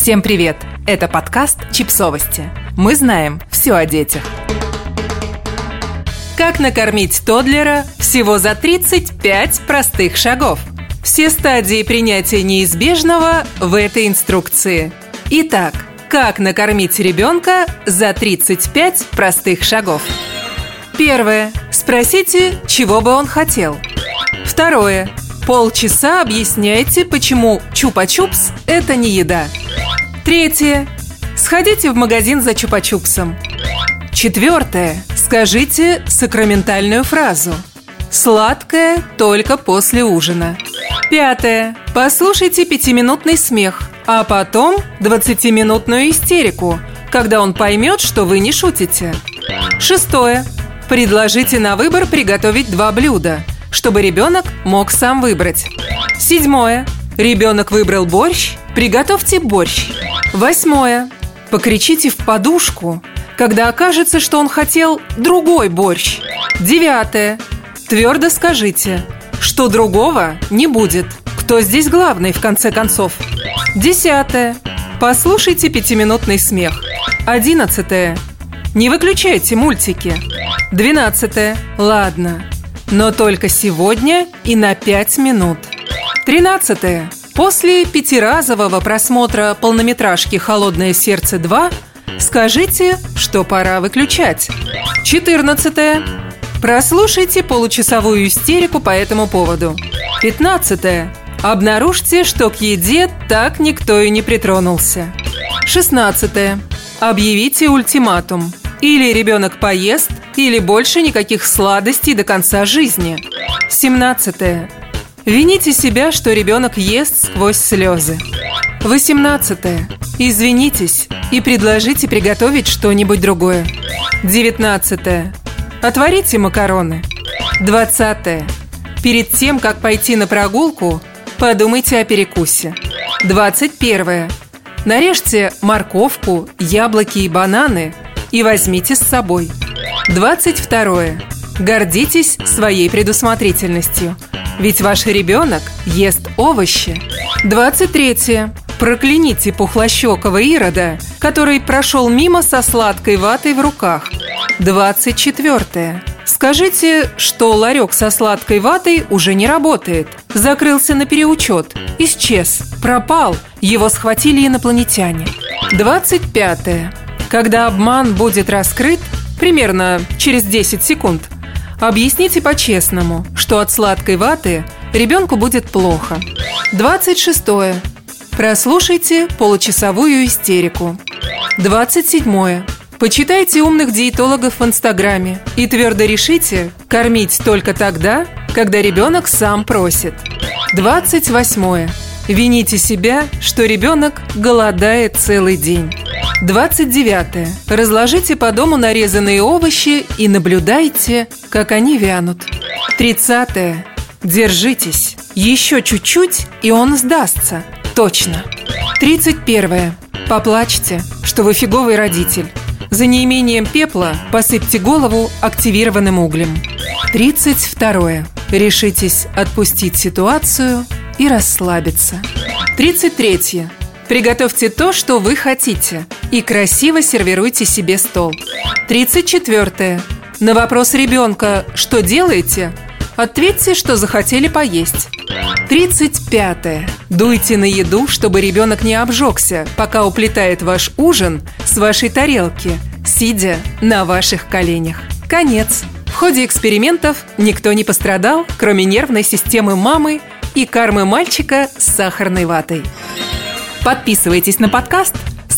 Всем привет! Это подкаст «Чипсовости». Мы знаем все о детях. Как накормить тодлера всего за 35 простых шагов? Все стадии принятия неизбежного в этой инструкции. Итак, как накормить ребенка за 35 простых шагов? Первое. Спросите, чего бы он хотел. Второе. Полчаса объясняйте, почему чупа-чупс – это не еда. Третье. Сходите в магазин за чупа-чупсом. Четвертое. Скажите сакраментальную фразу. Сладкое только после ужина. Пятое. Послушайте пятиминутный смех, а потом двадцатиминутную истерику, когда он поймет, что вы не шутите. Шестое. Предложите на выбор приготовить два блюда, чтобы ребенок мог сам выбрать. Седьмое. Ребенок выбрал борщ, приготовьте борщ. Восьмое. Покричите в подушку, когда окажется, что он хотел другой борщ. Девятое. Твердо скажите, что другого не будет. Кто здесь главный, в конце концов? Десятое. Послушайте пятиминутный смех. Одиннадцатое. Не выключайте мультики. Двенадцатое. Ладно. Но только сегодня и на пять минут. Тринадцатое. После пятиразового просмотра полнометражки «Холодное сердце 2» скажите, что пора выключать. 14. Прослушайте получасовую истерику по этому поводу. 15. Обнаружьте, что к еде так никто и не притронулся. 16. Объявите ультиматум. Или ребенок поест, или больше никаких сладостей до конца жизни. 17. Вините себя, что ребенок ест сквозь слезы. 18. Извинитесь и предложите приготовить что-нибудь другое. 19. Отварите макароны. 20. Перед тем, как пойти на прогулку, подумайте о перекусе. 21. Нарежьте морковку, яблоки и бананы и возьмите с собой. 22. Гордитесь своей предусмотрительностью – ведь ваш ребенок ест овощи. 23. Прокляните пухлощекого Ирода, который прошел мимо со сладкой ватой в руках. 24. Скажите, что ларек со сладкой ватой уже не работает. Закрылся на переучет. Исчез. Пропал. Его схватили инопланетяне. 25. Когда обман будет раскрыт, примерно через 10 секунд – Объясните по-честному, что от сладкой ваты ребенку будет плохо. 26. Прослушайте получасовую истерику. 27. Почитайте умных диетологов в Инстаграме и твердо решите кормить только тогда, когда ребенок сам просит. 28. Вините себя, что ребенок голодает целый день. 29. Разложите по дому нарезанные овощи и наблюдайте, как они вянут. 30. Держитесь. Еще чуть-чуть, и он сдастся. Точно. 31. Поплачьте, что вы фиговый родитель. За неимением пепла посыпьте голову активированным углем. 32. Решитесь отпустить ситуацию и расслабиться. 33. Приготовьте то, что вы хотите, и красиво сервируйте себе стол. 34. На вопрос ребенка «Что делаете?» Ответьте, что захотели поесть. 35. Дуйте на еду, чтобы ребенок не обжегся, пока уплетает ваш ужин с вашей тарелки, сидя на ваших коленях. Конец. В ходе экспериментов никто не пострадал, кроме нервной системы мамы и кармы мальчика с сахарной ватой. Подписывайтесь на подкаст,